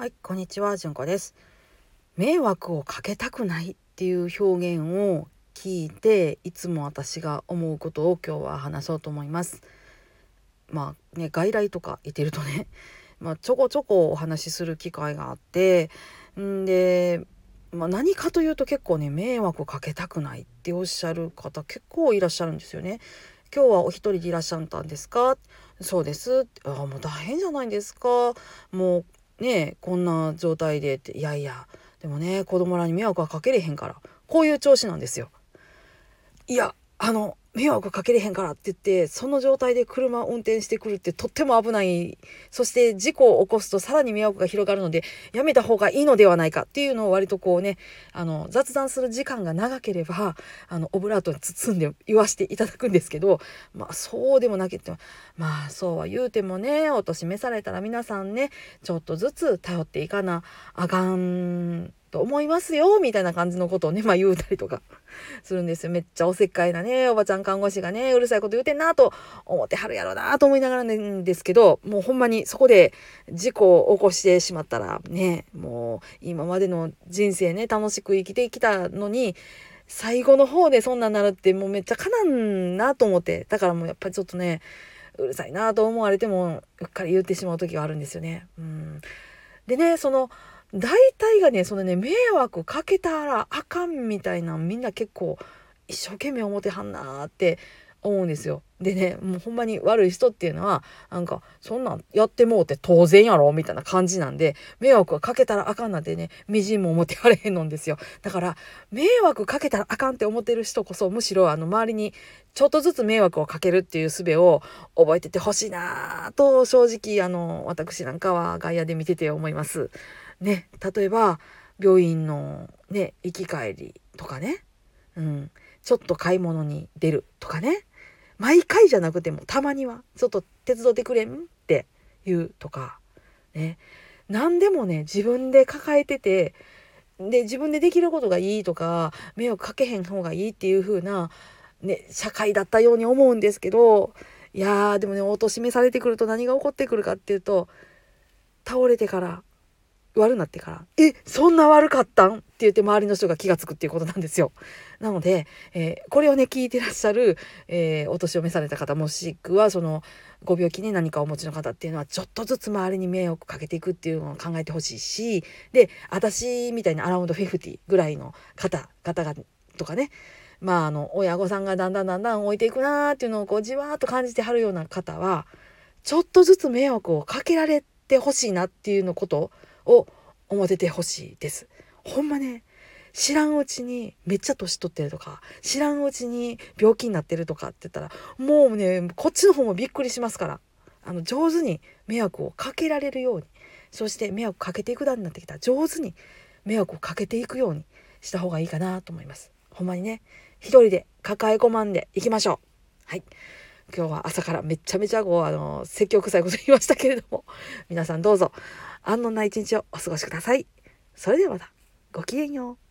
はい、こんにちは、じゅんこです。迷惑をかけたくないっていう表現を聞いて、いつも私が思うことを今日は話そうと思います。まあね、外来とか行ってるとね、まあ、ちょこちょこお話しする機会があって、んで、まあ、何かというと結構ね、迷惑をかけたくないっておっしゃる方結構いらっしゃるんですよね。今日はお一人でいらっしゃったんですか？そうです。あもう大変じゃないですか。もうねこんな状態でっていやいやでもね子供らに迷惑はかけれへんからこういう調子なんですよ。いやあの迷惑かけれへんからって言ってその状態で車を運転してくるってとっても危ない。そして事故を起こすとさらに迷惑が広がるのでやめた方がいいのではないかっていうのを割とこうねあの雑談する時間が長ければあのオブラートに包んで言わしていただくんですけどまあそうでもなければまあそうは言うてもねお年召されたら皆さんねちょっとずつ頼っていかなあかん。と思いますよみたいな感じのことをねまあ言うたりとか するんですよめっちゃおせっかいなねおばちゃん看護師がねうるさいこと言うてんなと思ってはるやろなと思いながらなんですけどもうほんまにそこで事故を起こしてしまったらねもう今までの人生ね楽しく生きてきたのに最後の方でそんなんなるってもうめっちゃかなんなと思ってだからもうやっぱりちょっとねうるさいなと思われてもうっかり言ってしまう時があるんですよね。うん、でねその大体がねそのね迷惑かけたらあかんみたいなみんな結構一生懸命思てはんなって思うんですよ。でねもうほんまに悪い人っていうのはなんかそんなんやってもうて当然やろみたいな感じなんで迷惑はかけたらあかんなんてねみじんも思ってはれへんのんですよだから迷惑かけたらあかんって思ってる人こそむしろあの周りにちょっとずつ迷惑をかけるっていう術を覚えててほしいなと正直あの私なんかは外野で見てて思います。ね例えば病院のね行き帰りとかね、うん、ちょっと買い物に出るとかね。毎回じゃなくてもたまにはちょっと手伝ってくれん？って言うとか。ね。何でもね自分で抱えててで自分でできることがいいとか迷惑かけへん方がいいっていう風なね社会だったように思うんですけどいやーでもねお年めされてくると何が起こってくるかっていうと倒れてから悪なってから「えそんな悪かったん?」って言って周りの人が気が付くっていうことなんですよ。なので、えー、これをね聞いてらっしゃる、えー、お年を召された方もしくはそのご病気に何かお持ちの方っていうのはちょっとずつ周りに迷惑かけていくっていうのを考えてほしいしで私みたいなアラウンド50ぐらいの方方がとかねまああの親御さんがだんだんだんだん置いていくなーっていうのをこうじわーっと感じてはるような方はちょっとずつ迷惑をかけられてほしいなっていうのことを思っててほしいです。ほんまね知らんうちにめっちゃ年取ってるとか知らんうちに病気になってるとかって言ったらもうねこっちの方もびっくりしますからあの上手に迷惑をかけられるようにそして迷惑かけていく段になってきた上手に迷惑をかけていくようにした方がいいかなと思います。ほんまにね一人で抱え込まんでいきましょう。はい今日は朝からめちゃめちゃこうあの説教臭いこと言いましたけれども皆さんどうぞ安穏な一日をお過ごしください。それではまたごきげんよう。